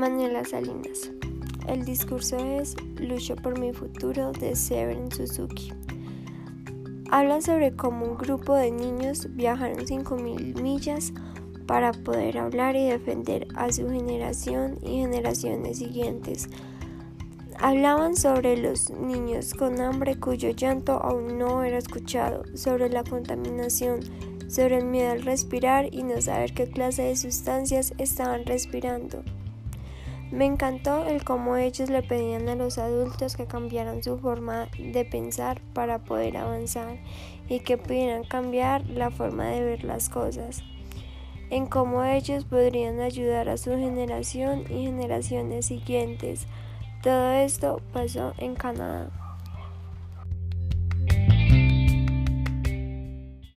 Manuela Salinas. El discurso es Lucho por mi futuro de Severin Suzuki. Habla sobre cómo un grupo de niños viajaron 5.000 millas para poder hablar y defender a su generación y generaciones siguientes. Hablaban sobre los niños con hambre cuyo llanto aún no era escuchado, sobre la contaminación, sobre el miedo al respirar y no saber qué clase de sustancias estaban respirando. Me encantó el cómo ellos le pedían a los adultos que cambiaran su forma de pensar para poder avanzar y que pudieran cambiar la forma de ver las cosas, en cómo ellos podrían ayudar a su generación y generaciones siguientes. Todo esto pasó en Canadá.